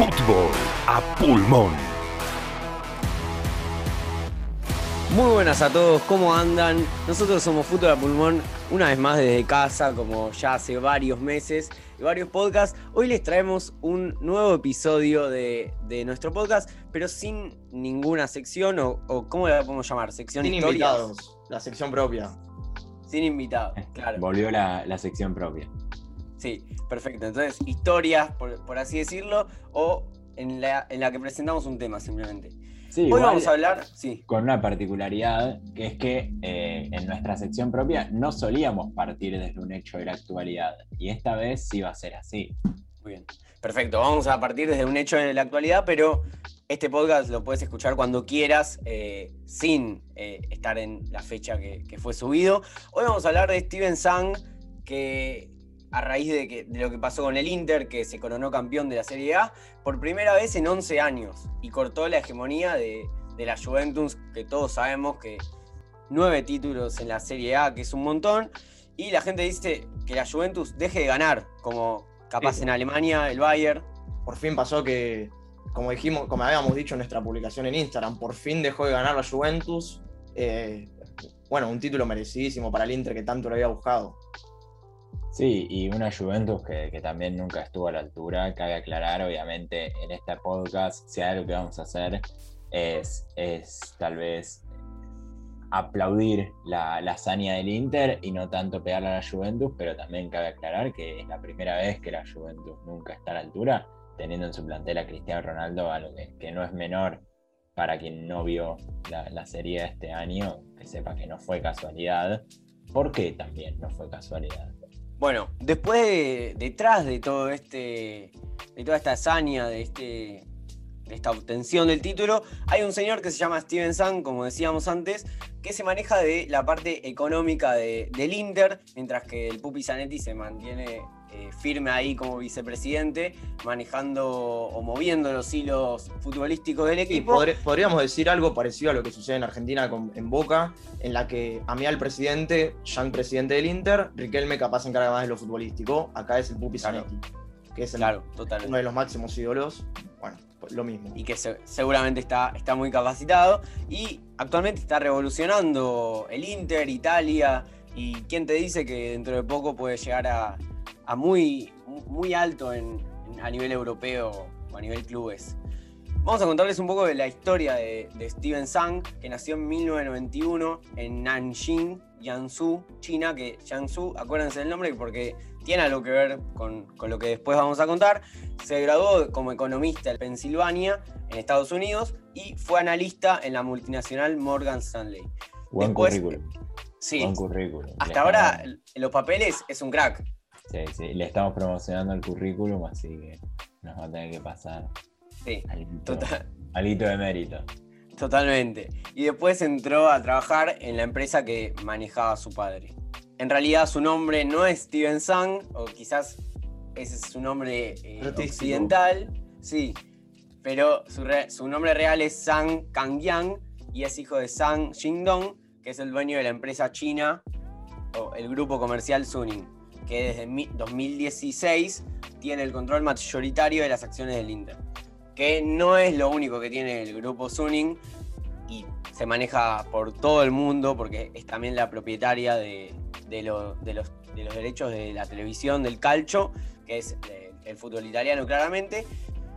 Fútbol a pulmón. Muy buenas a todos, ¿cómo andan? Nosotros somos Fútbol a Pulmón, una vez más desde casa, como ya hace varios meses y varios podcasts. Hoy les traemos un nuevo episodio de, de nuestro podcast, pero sin ninguna sección, o, o ¿cómo la podemos llamar? Sección Sin historias. invitados, la sección propia. Sin invitados, claro. Volvió la, la sección propia. Sí, perfecto. Entonces, historias, por, por así decirlo, o en la, en la que presentamos un tema simplemente. Sí, Hoy igual vamos a hablar, sí, con una particularidad, que es que eh, en nuestra sección propia no solíamos partir desde un hecho de la actualidad. Y esta vez sí va a ser así. Muy bien. Perfecto, vamos a partir desde un hecho de la actualidad, pero este podcast lo puedes escuchar cuando quieras, eh, sin eh, estar en la fecha que, que fue subido. Hoy vamos a hablar de Steven Sang, que a raíz de, que- de lo que pasó con el Inter, que se coronó campeón de la Serie A por primera vez en 11 años y cortó la hegemonía de, de la Juventus, que todos sabemos que nueve títulos en la Serie A, que es un montón, y la gente dice que la Juventus deje de ganar, como capaz Sí. en Alemania, el Bayern. Por fin pasó que, como dijimos, como habíamos dicho en nuestra publicación en Instagram, por fin dejó de ganar la Juventus. Eh, bueno, un título merecidísimo para el Inter que tanto lo había buscado. Sí, y una Juventus que, también nunca estuvo a la altura. Cabe aclarar, obviamente, en este podcast, si hay algo que vamos a hacer es, tal vez aplaudir la, la hazaña del Inter y no tanto pegarle a la Juventus, pero también cabe aclarar que es la primera vez que la Juventus nunca está a la altura, teniendo en su plantel a Cristiano Ronaldo, algo que, que no es menor para quien no vio la, la serie de este año, que sepa que no fue casualidad. ¿Por qué también no fue casualidad? Bueno, después de, detrás de todo este, de toda esta hazaña, de este, esta obtención del título, hay un señor que se llama Steven Sang, como decíamos antes, que se maneja de la parte económica de- del Inter, mientras que el Pupi Zanetti se mantiene eh, firme ahí como vicepresidente, manejando o moviendo los hilos futbolísticos del equipo. podré- podríamos decir algo parecido a lo que sucede en Argentina con- en Boca, en la que a mí al presidente, Jean presidente del Inter, Riquelme capaz se encarga más de lo futbolístico, acá es el Pupi Claro. Que es el- Claro, uno de los máximos ídolos. Bueno, pues lo mismo. y que se- seguramente está, está muy capacitado y actualmente está revolucionando el Inter, Italia y quién te dice que dentro de poco puede llegar a, a muy, muy alto en- en- a nivel europeo o a nivel clubes. Vamos a contarles un poco de la historia de, de Steven Sang, que nació en 1991 en Nanjing, Jiangsu, China, que Jiangsu, acuérdense del nombre porque tiene algo que ver con, con lo que después vamos a contar. Se graduó como economista en Pensilvania, en Estados Unidos, y fue analista en la multinacional Morgan Stanley. Buen Después- currículum. Sí, Buen currículum. Le hasta ahora estamos- en los papeles es un crack. Sí, sí, le estamos promocionando el currículum, así que nos va a tener que pasar Sí, alito, total- alito de mérito. totalmente. Y después entró a trabajar en la empresa que manejaba su padre. En realidad su nombre no es Steven Sang, o quizás ese es su nombre eh, occidental, sí, pero su, re- su nombre real es Sang Kangyang y es hijo de Sang Xingdong, que es el dueño de la empresa china o el grupo comercial Suning, que desde mi- 2016 tiene el control mayoritario de las acciones del Inter. Que no es lo único que tiene el grupo Suning y se maneja por todo el mundo porque es también la propietaria de, de lo- de los, de los derechos de la televisión, del calcio, que es eh, el fútbol italiano claramente.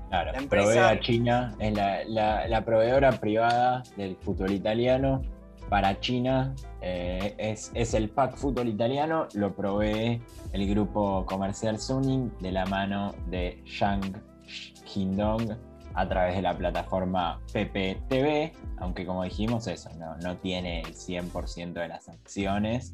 Claro, La empresa- provee a China, es la, la- la proveedora privada del fútbol italiano. Para China eh, es, es el pack fútbol italiano, lo provee el grupo comercial Suning de la mano de Shang Hindong a través de la plataforma PPTV, aunque como dijimos eso, no, tiene el 100% de las acciones.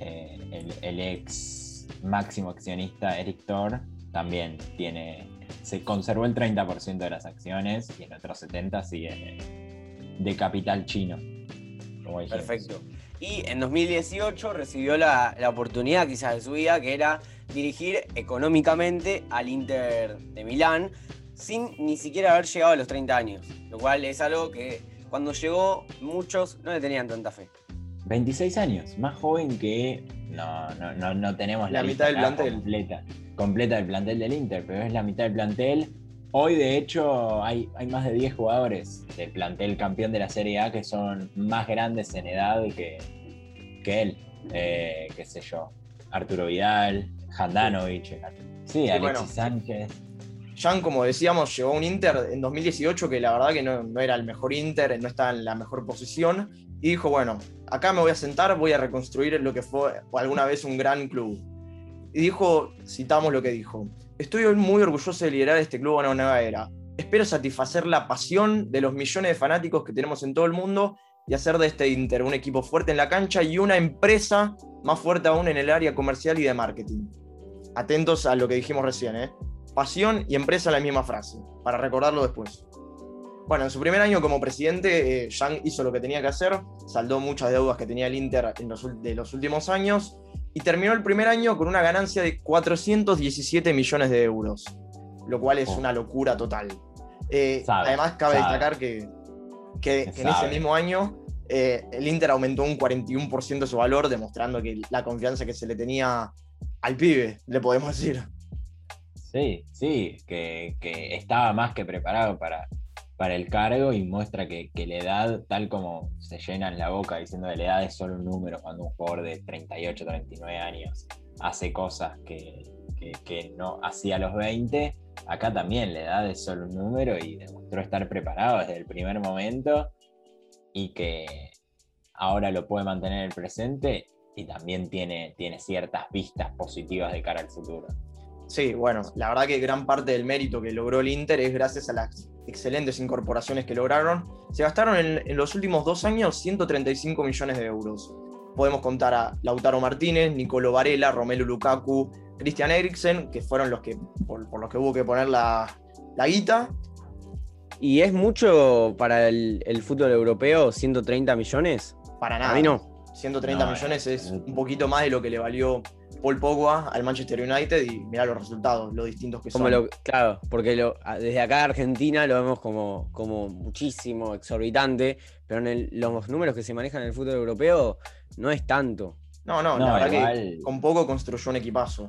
Eh, el, ex máximo accionista Eric Thor también tiene, se conservó el 30% de las acciones y el otro 70% sigue de, de capital chino. como. Perfecto. Y en 2018 recibió la, la oportunidad quizás de su vida, que era dirigir económicamente al Inter de Milán, sin ni siquiera haber llegado a los 30 años. Lo cual es algo que cuando llegó muchos no le tenían tanta fe. 26 años, más joven que. No, no, no, no tenemos la, La mitad del plantel. Completa, completa del plantel del Inter, pero es la mitad del plantel Hoy, de hecho, hay, hay más de 10 jugadores del plantel campeón de la Serie A que son más grandes en edad que, que él. Eh, qué sé yo. Arturo Vidal, Handanovic. Sí, Alexis bueno. Sánchez. Jan, como decíamos, llegó a un Inter en 2018 que la verdad que no, no era el mejor Inter, no estaba en la mejor posición. Y dijo, bueno, acá me voy a sentar, voy a reconstruir lo que fue alguna vez un gran club. Y dijo, citamos lo que dijo, estoy muy orgulloso de liderar este club a una nueva era. Espero satisfacer la pasión de los millones de fanáticos que tenemos en todo el mundo y hacer de este Inter un equipo fuerte en la cancha y una empresa más fuerte aún en el área comercial y de marketing. Atentos a lo que dijimos recién, ¿eh? Pasión y empresa la misma frase, para recordarlo después. Bueno, en su primer año como presidente, eh, Yang hizo lo que tenía que hacer, saldó muchas deudas que tenía el Inter en los, de los últimos años y terminó el primer año con una ganancia de 417 millones de euros, lo cual es Oh. una locura total. Eh, Sabe, además, cabe sabe. destacar que, que- que en ese mismo año eh, el Inter aumentó un 41% su valor, demostrando que la confianza que se le tenía al pibe, le podemos decir. Sí, sí, que, estaba más que preparado para, el cargo y muestra que, la edad, tal como se llenan la boca diciendo que la edad es solo un número cuando un jugador de 38, 39 años hace cosas que no hacía a los 20, acá también la edad es solo un número y demostró estar preparado desde el primer momento y que ahora lo puede mantener en el presente y también tiene, tiene ciertas vistas positivas de cara al futuro. Sí, bueno, la verdad que gran parte del mérito que logró el Inter es gracias a las excelentes incorporaciones que lograron. Se gastaron en, en los últimos dos años 135 millones de euros. Podemos contar a Lautaro Martínez, Nicolo Varela, Romelu Lukaku, Christian Eriksen, que fueron los que por, por los que hubo que poner la, la guita. ¿Y es mucho para el, el fútbol europeo 130 millones? Para nada. A mí no. 130 No, millones es es- un poquito más de lo que le valió Paul Pogba al Manchester United y mirá los resultados, lo distintos que Como son. lo, claro, porque lo- desde acá de Argentina lo vemos como, como muchísimo, exorbitante, pero en el- los números que se manejan en el fútbol europeo no es tanto. No, no, No, la verdad que con poco construyó un equipazo.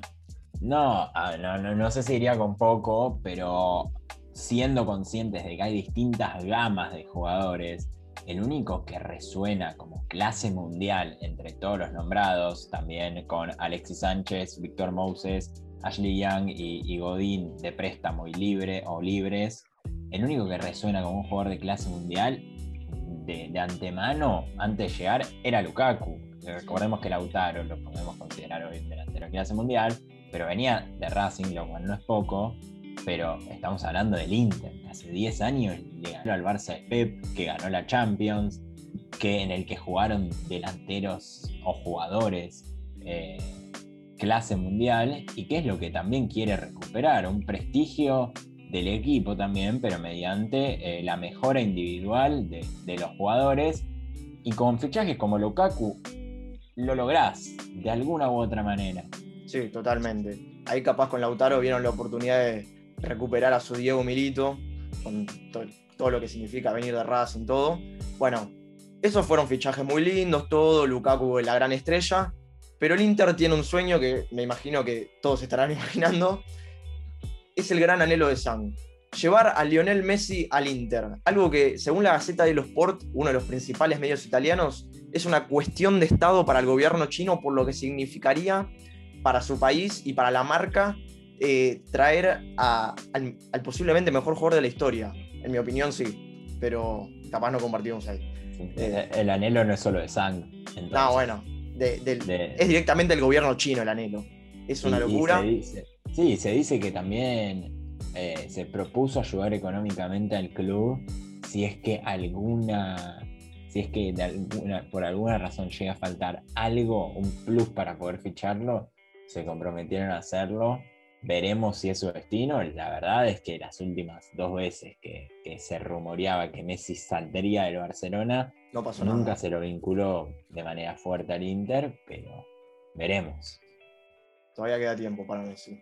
No, no, no, no sé si iría con poco, pero siendo conscientes de que hay distintas gamas de jugadores, el único que resuena como clase mundial entre todos los nombrados, también con Alexis Sánchez, Víctor Moses, Ashley Young y, y Godín de préstamo y libre o libres, el único que resuena como un jugador de clase mundial de, antemano, antes de llegar, era Lukaku. Recordemos que Lautaro lo podemos considerar hoy delantero de clase mundial, pero venía de Racing, lo cual no es poco, pero estamos hablando del Inter, que hace 10 años le ganó al Barça de Pep, que ganó la Champions, que en el que jugaron delanteros o jugadores eh, clase mundial, y que es lo que también quiere recuperar, un prestigio del equipo también, pero mediante eh, la mejora individual de, de los jugadores, y con fichajes como Lukaku, lo lográs de alguna u otra manera. Sí, totalmente. Ahí capaz con Lautaro vieron la oportunidad de recuperar a su Diego Milito, con to- todo lo que significa venir de Racing, todo. Bueno, esos fueron fichajes muy lindos, todo, Lukaku la gran estrella, pero el Inter tiene un sueño que me imagino que todos estarán imaginando, es el gran anhelo de Sang. Llevar a Lionel Messi al Inter, algo que según la Gaceta de los Sport, uno de los principales medios italianos, es una cuestión de Estado para el gobierno chino por lo que significaría para su país y para la marca eh, traer a- al, al posiblemente mejor jugador de la historia. En mi opinión, sí, pero capaz no compartimos ahí. El, el anhelo no es solo de Sang. No, bueno, de- del- De- es directamente el gobierno chino el anhelo. Es una Y- y locura. se dice- sí, se dice que también eh, se propuso ayudar económicamente al club si es que alguna. Si es que alguna, por alguna razón llega a faltar algo, un plus para poder ficharlo, se comprometieron a hacerlo. Veremos si es su destino. La verdad es que las últimas dos veces que, que se rumoreaba que Messi saldría del Barcelona, No pasó nunca nada. se lo vinculó de manera fuerte al Inter, pero veremos. Todavía queda tiempo para Messi.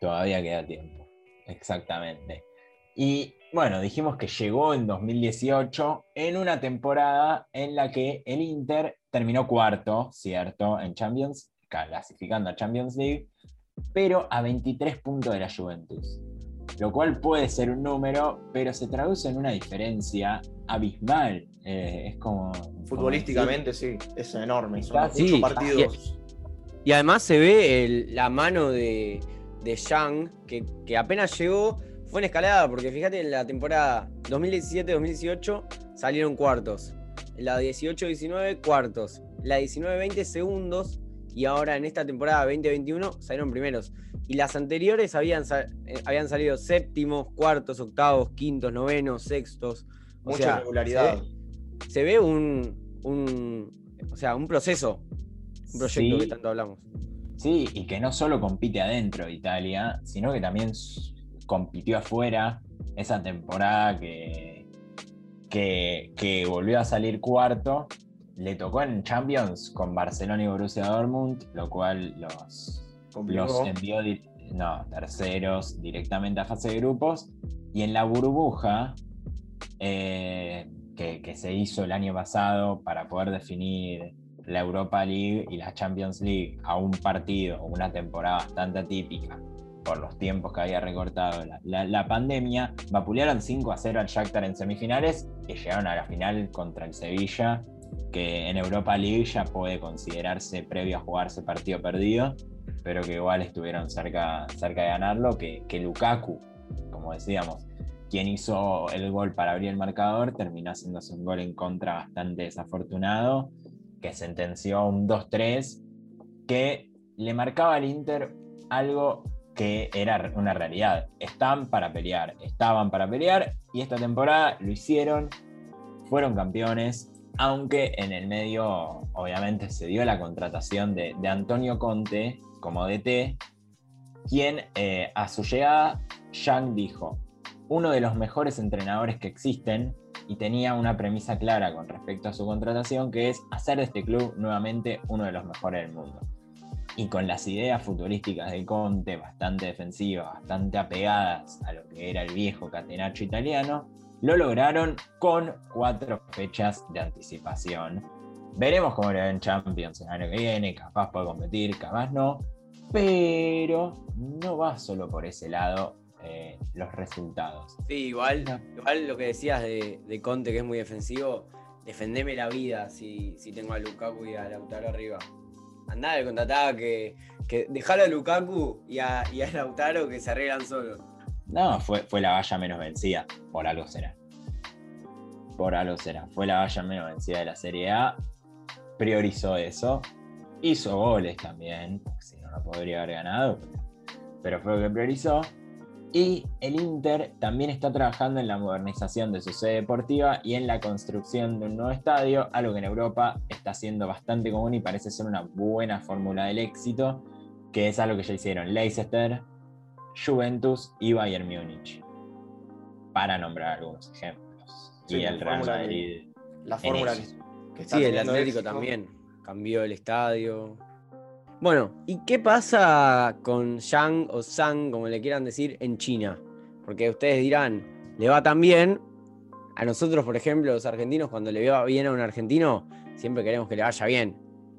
Todavía queda tiempo. Exactamente. Y bueno, dijimos que llegó en 2018 en una temporada en la que el Inter terminó cuarto, ¿cierto? En Champions, clasificando a Champions League, pero a 23 puntos de la Juventus. lo cual puede ser un número, pero se traduce en una diferencia abismal. Eh, es como. Futbolísticamente, sí, es enorme. Son ocho Sí, partidos. Y además se ve el- la mano de, de Yang, que, que apenas llegó, fue en escalada, porque fíjate, en la temporada 2017-2018 salieron cuartos. En la 18-19, cuartos. La 19-20, segundos. Y ahora en esta temporada 2021 salieron primeros. Y las anteriores habían, sal- eh, habían salido séptimos, cuartos, octavos, quintos, novenos, sextos. O Mucha sea, irregularidad. Se ve, se ve un, un, o sea, un proceso, un proyecto Sí. que tanto hablamos. Sí, y que no solo compite adentro de Italia, sino que también compitió afuera esa temporada que, que, que volvió a salir cuarto. Le tocó en Champions con Barcelona y Borussia Dortmund, lo cual los, los envió no, terceros directamente a fase de grupos. Y en la burbuja eh, que, que se hizo el año pasado para poder definir la Europa League y la Champions League a un partido una temporada bastante atípica por los tiempos que había recortado la, la- la pandemia, vapulearon 5 a 0 al Shakhtar en semifinales y llegaron a la final contra el Sevilla, que en Europa League ya puede considerarse previo a jugarse partido perdido, pero que igual estuvieron cerca, cerca de ganarlo, que, que Lukaku, como decíamos, quien hizo el gol para abrir el marcador, terminó haciéndose un gol en contra bastante desafortunado, que sentenció un 2-3, que le marcaba al Inter algo que era una realidad. Están para pelear, estaban para pelear, y esta temporada lo hicieron, fueron campeones, aunque en el medio obviamente se dio la contratación de, de Antonio Conte como DT, quien eh, a su llegada, Yang dijo, uno de los mejores entrenadores que existen y tenía una premisa clara con respecto a su contratación, que es hacer de este club nuevamente uno de los mejores del mundo. Y con las ideas futbolísticas de Conte, bastante defensivas, bastante apegadas a lo que era el viejo catenacho italiano, lo lograron con cuatro fechas de anticipación. Veremos cómo le va en Champions el año que viene, capaz puede competir, capaz no, pero no va solo por ese lado eh, los resultados. Sí, igual, lo que decías de, Conte, que es muy defensivo, defendeme la vida si, tengo a Lukaku y a Lautaro arriba. Andá de contraataque, que dejalo a Lukaku y a, y Lautaro que se arreglan solos. No, fue, fue la valla menos vencida, por algo será. Por algo será. Fue la valla menos vencida de la Serie A. Priorizó eso. Hizo goles también, si no, no podría haber ganado. Pero, pero fue lo que priorizó. Y el Inter también está trabajando en la modernización de su sede deportiva y en la construcción de un nuevo estadio, algo que en Europa está siendo bastante común y parece ser una buena fórmula del éxito, que es algo que ya hicieron Leicester, Juventus y Bayern Múnich, para nombrar algunos ejemplos. Sí, y la el Real que- Madrid. La fórmula que, está Sí, el Atlético éxito. también cambió el estadio. Bueno, ¿y qué pasa con Yang o Sang, como le quieran decir, en China? Porque ustedes dirán, le va tan bien. A nosotros, por ejemplo, los argentinos, cuando le va bien a un argentino, siempre queremos que le vaya bien.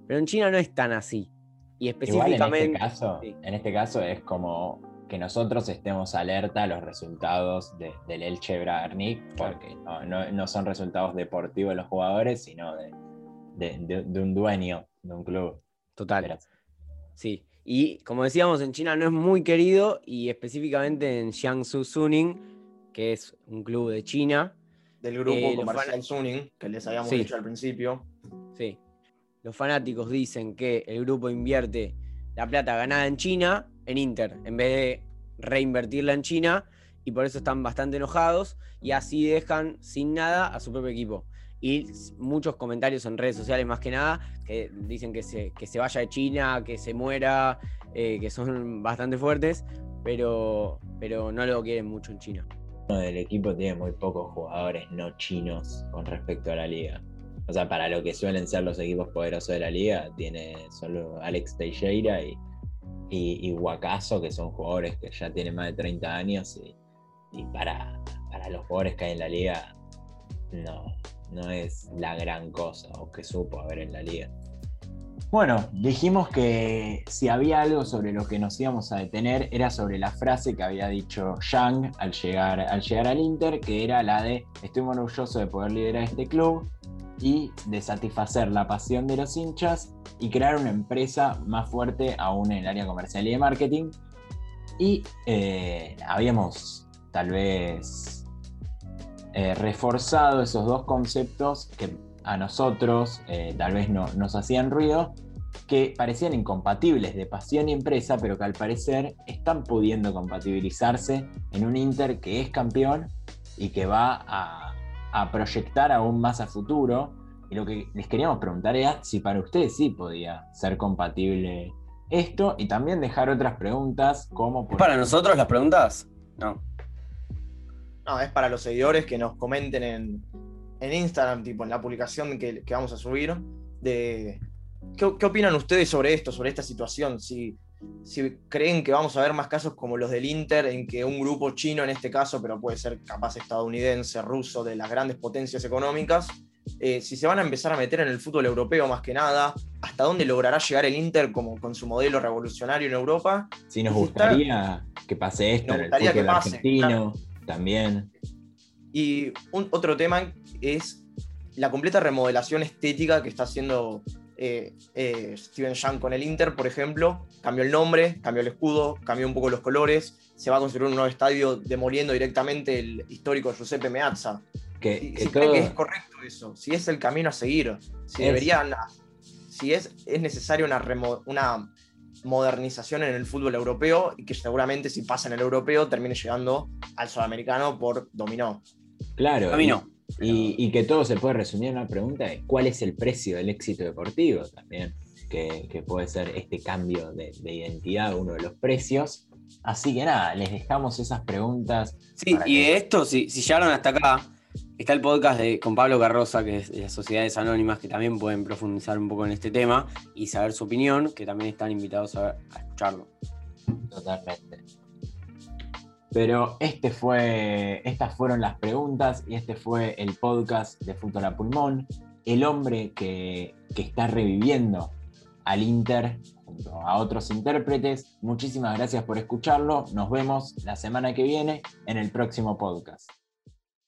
Pero en China no es tan así. Y Igual en específicamente. este, caso, sí. en este caso es como que nosotros estemos alerta a los resultados de- del Elche Bragarnik, porque no, no- no son resultados deportivos de los jugadores, sino de, de- de- de un dueño de un club. Total. Pero- Sí, y como decíamos, en China no es muy querido y específicamente en Jiangsu Suning, que es un club de China, Del grupo Eh, comercial fan- Suning, que les habíamos Sí. dicho al principio. sí. Los fanáticos dicen que el grupo invierte la plata ganada en China en Inter, en vez de reinvertirla en China, y por eso están bastante enojados y así dejan sin nada a su propio equipo. Y muchos comentarios en redes sociales más que nada que dicen que se, que se vaya de China, que se muera, eh, que son bastante fuertes, pero, pero no lo quieren mucho en China. El equipo tiene muy pocos jugadores no chinos con respecto a la liga. O sea, para lo que suelen ser los equipos poderosos de la liga, tiene solo Alex Teixeira y, y, y Wakaso, que son jugadores que ya tienen más de 30 años. Y, y para, para los jugadores que hay en la liga, no, no es la gran cosa o que supo haber en la liga. Bueno, dijimos que si había algo sobre lo que nos íbamos a detener era sobre la frase que había dicho Yang al llegar, al llegar al Inter, que era la de estoy muy orgulloso de poder liderar este club y de satisfacer la pasión de los hinchas y crear una empresa más fuerte aún en el área comercial y de marketing. Y eh, habíamos tal vez eh, reforzado esos dos conceptos que a nosotros eh, tal vez no, nos hacían ruido, que parecían incompatibles de pasión y empresa, pero que al parecer están pudiendo compatibilizarse en un Inter que es campeón y que va a, a proyectar aún más a futuro. Y lo que les queríamos preguntar era si para ustedes sí podía ser compatible esto y también dejar otras preguntas como... Por... ¿Para nosotros las preguntas? No. No, es para los seguidores que nos comenten en, en Instagram, tipo en la publicación que, que vamos a subir, de ¿qué, ¿qué, opinan ustedes sobre esto, sobre esta situación. Si, si creen que vamos a ver más casos como los del Inter, en que un grupo chino en este caso, pero puede ser capaz estadounidense, ruso, de las grandes potencias económicas, eh, si se van a empezar a meter en el fútbol europeo más que nada, hasta dónde logrará llegar el Inter como, con su modelo revolucionario en Europa. Si nos gustaría está, que pase esto en el fútbol que pase, argentino claro. también. Y un, otro tema es la completa remodelación estética que está haciendo eh, eh, Steven Young con el Inter, por ejemplo. Cambió el nombre, cambió el escudo, cambió un poco los colores. Se va a construir un nuevo estadio demoliendo directamente el histórico Giuseppe Meazza. Que, si, que si todo... que es correcto eso, si es el camino a seguir, si Es. deberían, si es, es necesaria una, remo- una modernización en el fútbol europeo y que seguramente si pasa en el europeo termine llegando al sudamericano por dominó. Claro. A mí y- no. Y, y que todo se puede resumir en una pregunta de cuál es el precio del éxito deportivo también, que, que puede ser este cambio de, de identidad, uno de los precios. Así que nada, les dejamos esas preguntas. Sí, y que- de esto, si, si llegaron hasta acá, está el podcast de, con Pablo Carroza, que es de las Sociedades Anónimas, que también pueden profundizar un poco en este tema y saber su opinión, que también están invitados a, a escucharlo. Totalmente. Pero este fue, estas fueron las preguntas y este fue el podcast de Fútbol a Pulmón. El hombre que, que está reviviendo al Inter junto a otros intérpretes. Muchísimas gracias por escucharlo. Nos vemos la semana que viene en el próximo podcast.